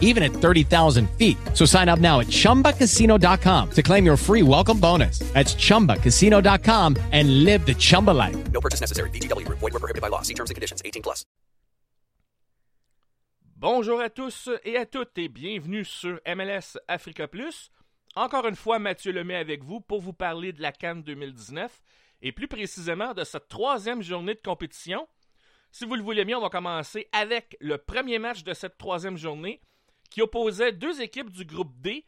even at 30,000 feet. So sign up now at chumbacasino.com to claim your free welcome bonus. That's chumbacasino.com and live the Chumba life. No purchase necessary. VGW Group. Void were prohibited by law. See terms and conditions. 18 plus. Bonjour à tous et à toutes et bienvenue sur MLS Africa Plus. Encore une fois, Mathieu Lemay avec vous pour vous parler de la Cannes 2019 et plus précisément de cette troisième journée de compétition. Si vous le voulez bien, on va commencer avec le premier match de cette troisième journée qui opposait deux équipes du groupe D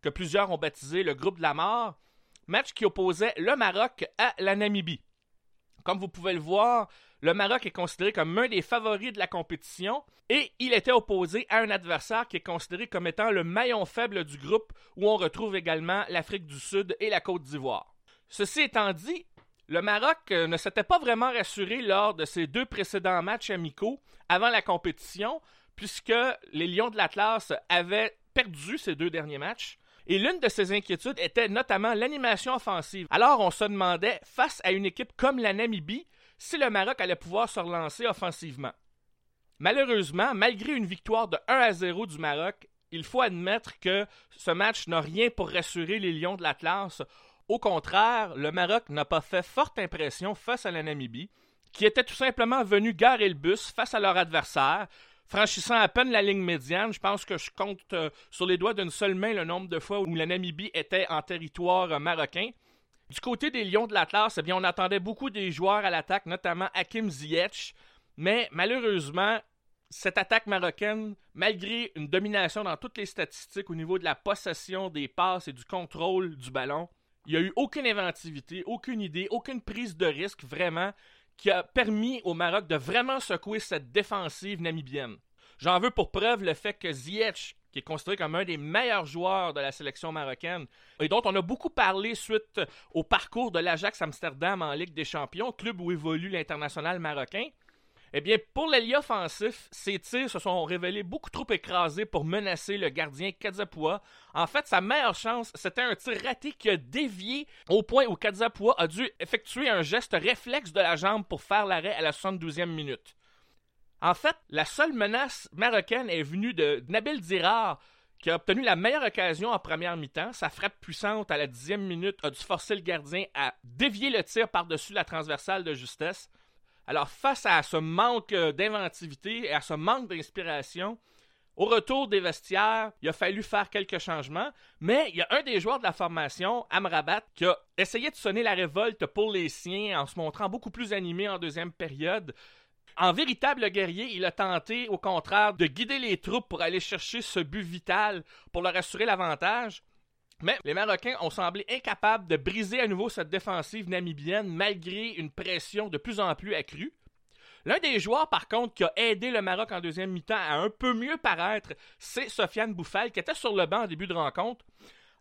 que plusieurs ont baptisé le groupe de la mort. Match qui opposait le Maroc à la Namibie. Comme vous pouvez le voir, le Maroc est considéré comme un des favoris de la compétition et il était opposé à un adversaire qui est considéré comme étant le maillon faible du groupe où on retrouve également l'Afrique du Sud et la Côte d'Ivoire. Ceci étant dit, le Maroc euh, ne s'était pas vraiment rassuré lors de ses deux précédents matchs amicaux avant la compétition puisque les Lions de l'Atlas avaient perdu ces deux derniers matchs. Et l'une de ces inquiétudes était notamment l'animation offensive. Alors on se demandait, face à une équipe comme la Namibie, si le Maroc allait pouvoir se relancer offensivement. Malheureusement, malgré une victoire de 1 à 0 du Maroc, il faut admettre que ce match n'a rien pour rassurer les Lions de l'Atlas. Au contraire, le Maroc n'a pas fait forte impression face à la Namibie, qui était tout simplement venu garer le bus face à leur adversaire, franchissant à peine la ligne médiane. Je pense que je compte euh, sur les doigts d'une seule main le nombre de fois où la Namibie était en territoire euh, marocain. Du côté des Lions de l'Atlas, eh bien, on attendait beaucoup des joueurs à l'attaque, notamment Hakim Ziyech, mais malheureusement, cette attaque marocaine, malgré une domination dans toutes les statistiques au niveau de la possession des passes et du contrôle du ballon, il n'y a eu aucune inventivité, aucune idée, aucune prise de risque vraiment qui a permis au Maroc de vraiment secouer cette défensive namibienne. J'en veux pour preuve le fait que Ziyech, qui est considéré comme un des meilleurs joueurs de la sélection marocaine et dont on a beaucoup parlé suite au parcours de l'Ajax Amsterdam en Ligue des Champions, club où évolue l'international marocain, eh bien, pour l'allié offensif, ses tirs se sont révélés beaucoup trop écrasés pour menacer le gardien Kadzapua. En fait, sa meilleure chance, c'était un tir raté qui a dévié au point où Kadzapua a dû effectuer un geste réflexe de la jambe pour faire l'arrêt à la 72e minute. En fait, la seule menace marocaine est venue de Nabil Dirar, qui a obtenu la meilleure occasion en première mi-temps. Sa frappe puissante à la dixième minute a dû forcer le gardien à dévier le tir par-dessus la transversale de justesse. Alors, face à ce manque euh, d'inventivité et à ce manque d'inspiration, au retour des vestiaires, il a fallu faire quelques changements, mais il y a un des joueurs de la formation, Amrabat, qui a essayé de sonner la révolte pour les siens en se montrant beaucoup plus animé en deuxième période. En véritable guerrier, il a tenté, au contraire, de guider les troupes pour aller chercher ce but vital pour leur assurer l'avantage. Mais les Marocains ont semblé incapables de briser à nouveau cette défensive namibienne malgré une pression de plus en plus accrue. L'un des joueurs, par contre, qui a aidé le Maroc en deuxième mi-temps à un peu mieux paraître, c'est Sofiane Bouffal, qui était sur le banc en début de rencontre.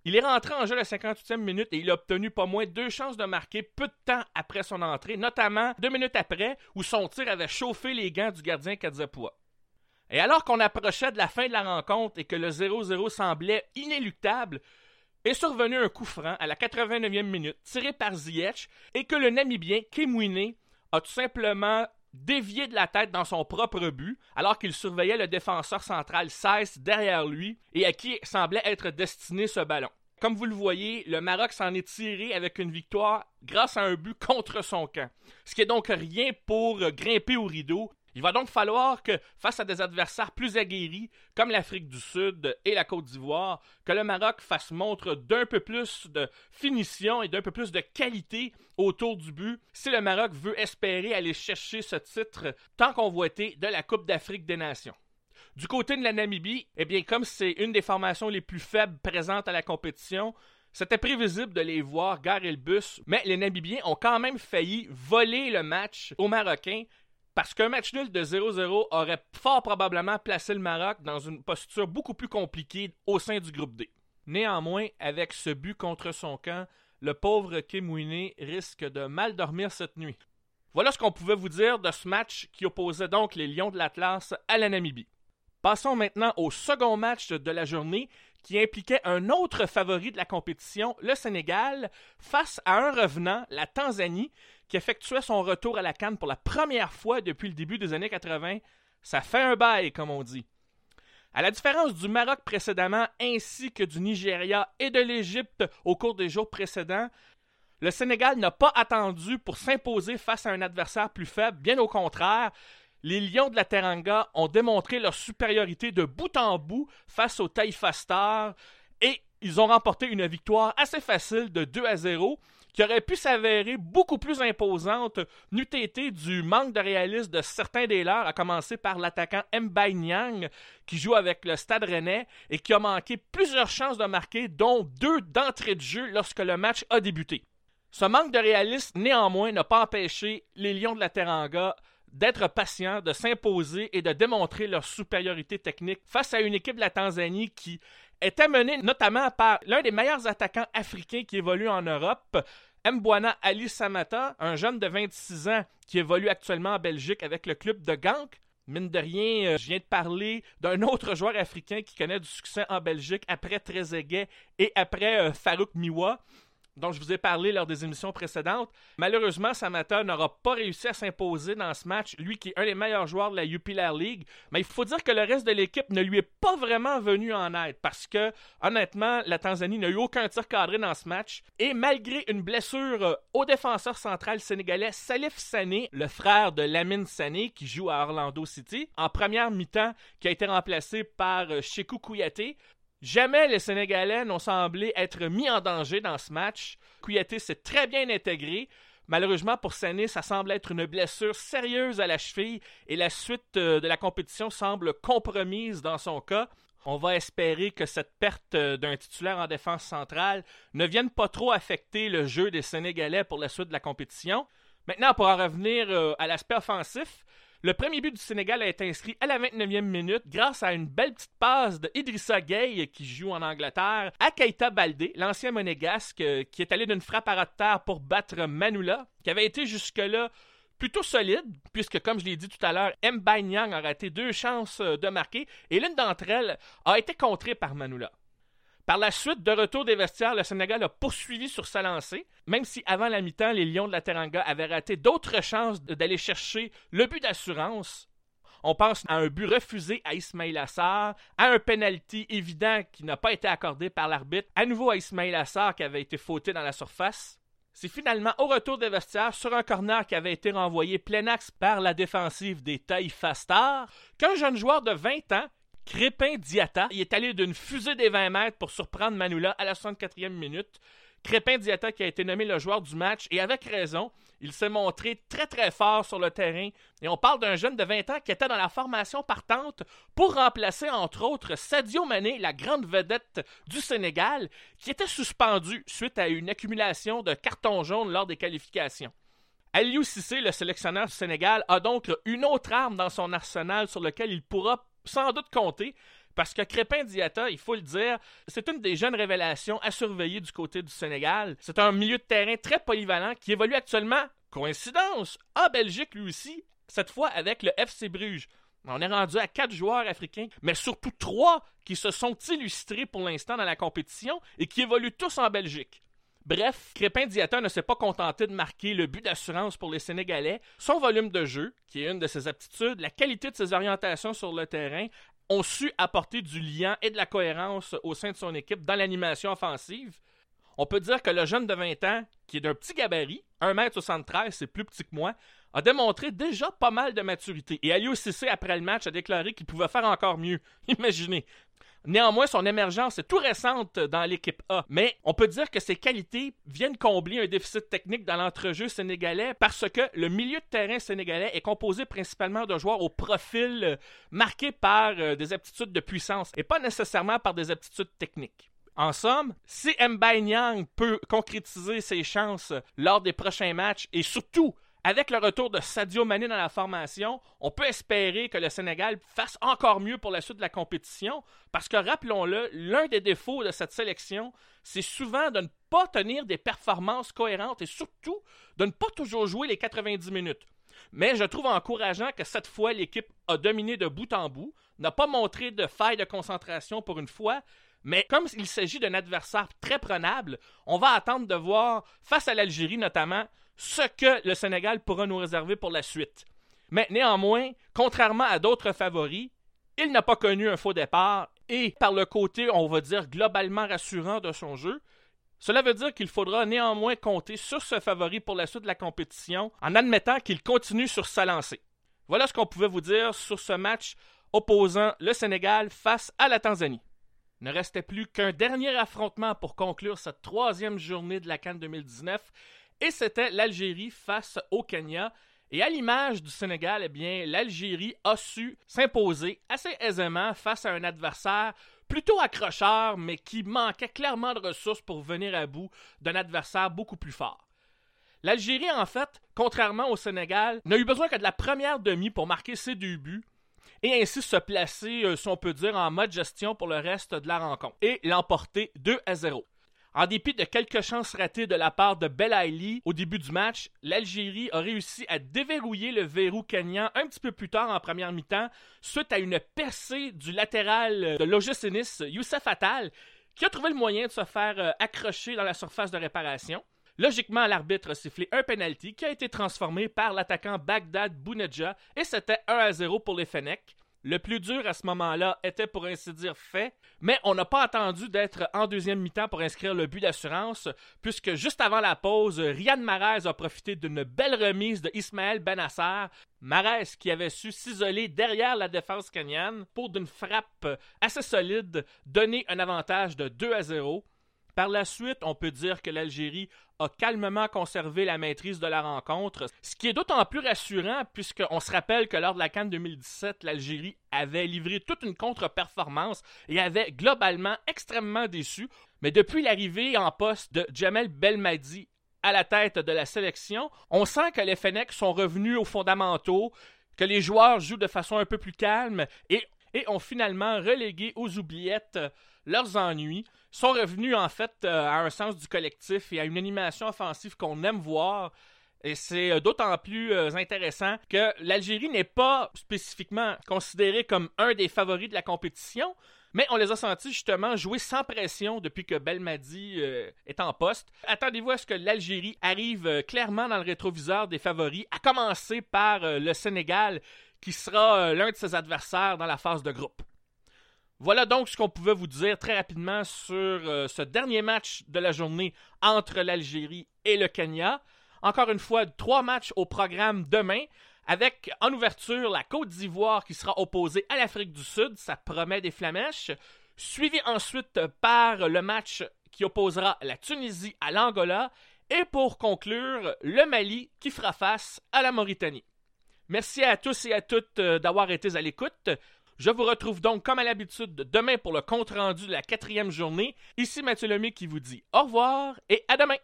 Il est rentré en jeu à la 58e minute et il a obtenu pas moins deux chances de marquer peu de temps après son entrée, notamment deux minutes après, où son tir avait chauffé les gants du gardien Kadzapua. Et alors qu'on approchait de la fin de la rencontre et que le 0-0 semblait inéluctable, est survenu un coup franc à la 89e minute tiré par Ziyech et que le Namibien Kimwine a tout simplement dévié de la tête dans son propre but alors qu'il surveillait le défenseur central 16 derrière lui et à qui semblait être destiné ce ballon. Comme vous le voyez, le Maroc s'en est tiré avec une victoire grâce à un but contre son camp. Ce qui est donc rien pour grimper au rideau il va donc falloir que, face à des adversaires plus aguerris, comme l'Afrique du Sud et la Côte d'Ivoire, que le Maroc fasse montre d'un peu plus de finition et d'un peu plus de qualité autour du but si le Maroc veut espérer aller chercher ce titre tant convoité de la Coupe d'Afrique des Nations. Du côté de la Namibie, eh bien, comme c'est une des formations les plus faibles présentes à la compétition, c'était prévisible de les voir garer le bus, mais les Namibiens ont quand même failli voler le match aux Marocains parce qu'un match nul de 0-0 aurait fort probablement placé le Maroc dans une posture beaucoup plus compliquée au sein du groupe D. Néanmoins, avec ce but contre son camp, le pauvre Kim risque de mal dormir cette nuit. Voilà ce qu'on pouvait vous dire de ce match qui opposait donc les Lions de l'Atlas à la Namibie. Passons maintenant au second match de la journée qui impliquait un autre favori de la compétition, le Sénégal, face à un revenant, la Tanzanie, qui effectuait son retour à la Cannes pour la première fois depuis le début des années 80. Ça fait un bail, comme on dit. À la différence du Maroc précédemment, ainsi que du Nigeria et de l'Égypte au cours des jours précédents, le Sénégal n'a pas attendu pour s'imposer face à un adversaire plus faible, bien au contraire. Les Lions de la Teranga ont démontré leur supériorité de bout en bout face aux Taifa Stars et ils ont remporté une victoire assez facile de 2 à 0 qui aurait pu s'avérer beaucoup plus imposante n'eût été du manque de réalisme de certains des leurs, à commencer par l'attaquant Mbaye Nyang, qui joue avec le Stade Rennais et qui a manqué plusieurs chances de marquer, dont deux d'entrée de jeu lorsque le match a débuté. Ce manque de réalisme, néanmoins, n'a pas empêché les Lions de la Teranga d'être patients, de s'imposer et de démontrer leur supériorité technique face à une équipe de la Tanzanie qui était menée notamment par l'un des meilleurs attaquants africains qui évolue en Europe, Mbwana Ali Samata, un jeune de 26 ans qui évolue actuellement en Belgique avec le club de Gank. Mine de rien, euh, je viens de parler d'un autre joueur africain qui connaît du succès en Belgique après Trezeguet et après euh, Farouk Miwa dont je vous ai parlé lors des émissions précédentes. Malheureusement, Samata n'aura pas réussi à s'imposer dans ce match, lui qui est un des meilleurs joueurs de la Jupiler League. Mais il faut dire que le reste de l'équipe ne lui est pas vraiment venu en aide parce que, honnêtement, la Tanzanie n'a eu aucun tir cadré dans ce match. Et malgré une blessure euh, au défenseur central sénégalais Salif Sané, le frère de Lamine Sané qui joue à Orlando City, en première mi-temps, qui a été remplacé par euh, Shekou Kouyaté, Jamais les Sénégalais n'ont semblé être mis en danger dans ce match. Kouyaté s'est très bien intégré. Malheureusement pour Sané, ça semble être une blessure sérieuse à la cheville et la suite euh, de la compétition semble compromise dans son cas. On va espérer que cette perte euh, d'un titulaire en défense centrale ne vienne pas trop affecter le jeu des Sénégalais pour la suite de la compétition. Maintenant, pour en revenir euh, à l'aspect offensif, le premier but du Sénégal a été inscrit à la 29e minute grâce à une belle petite passe de Idrissa Gueye qui joue en Angleterre à Keita Baldé, l'ancien monégasque euh, qui est allé d'une frappe à terre pour battre Manula, qui avait été jusque-là plutôt solide, puisque, comme je l'ai dit tout à l'heure, Mbanyang a raté deux chances euh, de marquer, et l'une d'entre elles a été contrée par Manula. Par la suite, de retour des vestiaires, le Sénégal a poursuivi sur sa lancée, même si avant la mi-temps, les Lions de la Teranga avaient raté d'autres chances d'aller chercher le but d'assurance. On pense à un but refusé à Ismail Assar, à un penalty évident qui n'a pas été accordé par l'arbitre, à nouveau à Ismail Assar qui avait été fauté dans la surface. C'est finalement au retour des vestiaires, sur un corner qui avait été renvoyé plein axe par la défensive des Taïfa qu'un jeune joueur de 20 ans Crépin Diata, il est allé d'une fusée des 20 mètres pour surprendre Manula à la 64e minute. Crépin Diata qui a été nommé le joueur du match et avec raison, il s'est montré très très fort sur le terrain et on parle d'un jeune de 20 ans qui était dans la formation partante pour remplacer entre autres Sadio Mané, la grande vedette du Sénégal, qui était suspendu suite à une accumulation de cartons jaunes lors des qualifications. Aliou Cissé, le sélectionneur du Sénégal, a donc une autre arme dans son arsenal sur lequel il pourra sans doute compter. Parce que Crépin Diata, il faut le dire, c'est une des jeunes révélations à surveiller du côté du Sénégal. C'est un milieu de terrain très polyvalent qui évolue actuellement, coïncidence, en Belgique lui aussi, cette fois avec le FC Bruges. On est rendu à quatre joueurs africains, mais surtout trois qui se sont illustrés pour l'instant dans la compétition et qui évoluent tous en Belgique. Bref, Crépin Diata ne s'est pas contenté de marquer le but d'assurance pour les Sénégalais. Son volume de jeu, qui est une de ses aptitudes, la qualité de ses orientations sur le terrain, ont su apporter du lien et de la cohérence au sein de son équipe dans l'animation offensive. On peut dire que le jeune de 20 ans, qui est d'un petit gabarit, 1m73, c'est plus petit que moi, a démontré déjà pas mal de maturité. Et Aliou Cissé, après le match, a déclaré qu'il pouvait faire encore mieux. Imaginez. Néanmoins, son émergence est tout récente dans l'équipe A, mais on peut dire que ses qualités viennent combler un déficit technique dans l'entrejeu sénégalais parce que le milieu de terrain sénégalais est composé principalement de joueurs au profil euh, marqué par euh, des aptitudes de puissance et pas nécessairement par des aptitudes techniques. En somme, si Mbaye Nyang peut concrétiser ses chances lors des prochains matchs et surtout avec le retour de Sadio Mané dans la formation, on peut espérer que le Sénégal fasse encore mieux pour la suite de la compétition, parce que rappelons-le, l'un des défauts de cette sélection, c'est souvent de ne pas tenir des performances cohérentes et surtout de ne pas toujours jouer les 90 minutes. Mais je trouve encourageant que cette fois, l'équipe a dominé de bout en bout, n'a pas montré de faille de concentration pour une fois, mais comme il s'agit d'un adversaire très prenable, on va attendre de voir, face à l'Algérie notamment, ce que le Sénégal pourra nous réserver pour la suite. Mais néanmoins, contrairement à d'autres favoris, il n'a pas connu un faux départ et par le côté, on va dire, globalement rassurant de son jeu, cela veut dire qu'il faudra néanmoins compter sur ce favori pour la suite de la compétition en admettant qu'il continue sur sa lancée. Voilà ce qu'on pouvait vous dire sur ce match opposant le Sénégal face à la Tanzanie. Ne restait plus qu'un dernier affrontement pour conclure cette troisième journée de la Cannes 2019 et c'était l'Algérie face au Kenya. Et à l'image du Sénégal, eh bien, l'Algérie a su s'imposer assez aisément face à un adversaire plutôt accrocheur, mais qui manquait clairement de ressources pour venir à bout d'un adversaire beaucoup plus fort. L'Algérie, en fait, contrairement au Sénégal, n'a eu besoin que de la première demi pour marquer ses deux buts et ainsi se placer, euh, si on peut dire, en mode gestion pour le reste de la rencontre et l'emporter 2 à 0. En dépit de quelques chances ratées de la part de Belaïli au début du match, l'Algérie a réussi à déverrouiller le verrou kenyan un petit peu plus tard en première mi-temps suite à une percée du latéral de l'OGC Youssef Attal qui a trouvé le moyen de se faire euh, accrocher dans la surface de réparation. Logiquement, l'arbitre a sifflé un penalty qui a été transformé par l'attaquant Bagdad Bouneja et c'était 1 à 0 pour les Fennecs. Le plus dur à ce moment-là était pour ainsi dire fait, mais on n'a pas attendu d'être en deuxième mi-temps pour inscrire le but d'assurance, puisque juste avant la pause, Riyad Mahrez a profité d'une belle remise de Ismaël Benassar. Mahrez qui avait su s'isoler derrière la défense kenyane pour d'une frappe assez solide donner un avantage de 2 à 0. Par la suite, on peut dire que l'Algérie a calmement conservé la maîtrise de la rencontre, ce qui est d'autant plus rassurant puisqu'on se rappelle que lors de la Cannes 2017, l'Algérie avait livré toute une contre-performance et avait globalement extrêmement déçu. Mais depuis l'arrivée en poste de Jamel Belmadi à la tête de la sélection, on sent que les Fennecs sont revenus aux fondamentaux, que les joueurs jouent de façon un peu plus calme et, et ont finalement relégué aux oubliettes leurs ennuis, sont revenus en fait euh, à un sens du collectif et à une animation offensive qu'on aime voir. Et c'est euh, d'autant plus euh, intéressant que l'Algérie n'est pas spécifiquement considérée comme un des favoris de la compétition, mais on les a sentis justement jouer sans pression depuis que Belmadi est en poste. Attendez-vous à ce que l'Algérie arrive clairement dans le rétroviseur des favoris, à commencer par le Sénégal, qui sera l'un de ses adversaires dans la phase de groupe. Voilà donc ce qu'on pouvait vous dire très rapidement sur euh, ce dernier match de la journée entre l'Algérie et le Kenya. Encore une fois, trois matchs au programme demain, avec en ouverture la Côte d'Ivoire qui sera opposée à l'Afrique du Sud, ça promet des flamèches, suivi ensuite par le match qui opposera la Tunisie à l'Angola, et pour conclure, le Mali qui fera face à la Mauritanie. Merci à tous et à toutes euh, d'avoir été à l'écoute. Je vous retrouve donc comme à l'habitude demain pour le compte rendu de la quatrième journée. Ici Mathieu Lemay qui vous dit au revoir et à demain.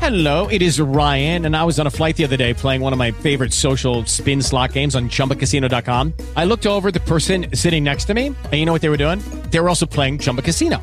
Hello, it is Ryan, and I was on a flight the other day playing one of my favorite social spin slot games on chumbacasino.com. I looked over the person sitting next to me, and you know what they were doing? They were also playing Chumba Casino.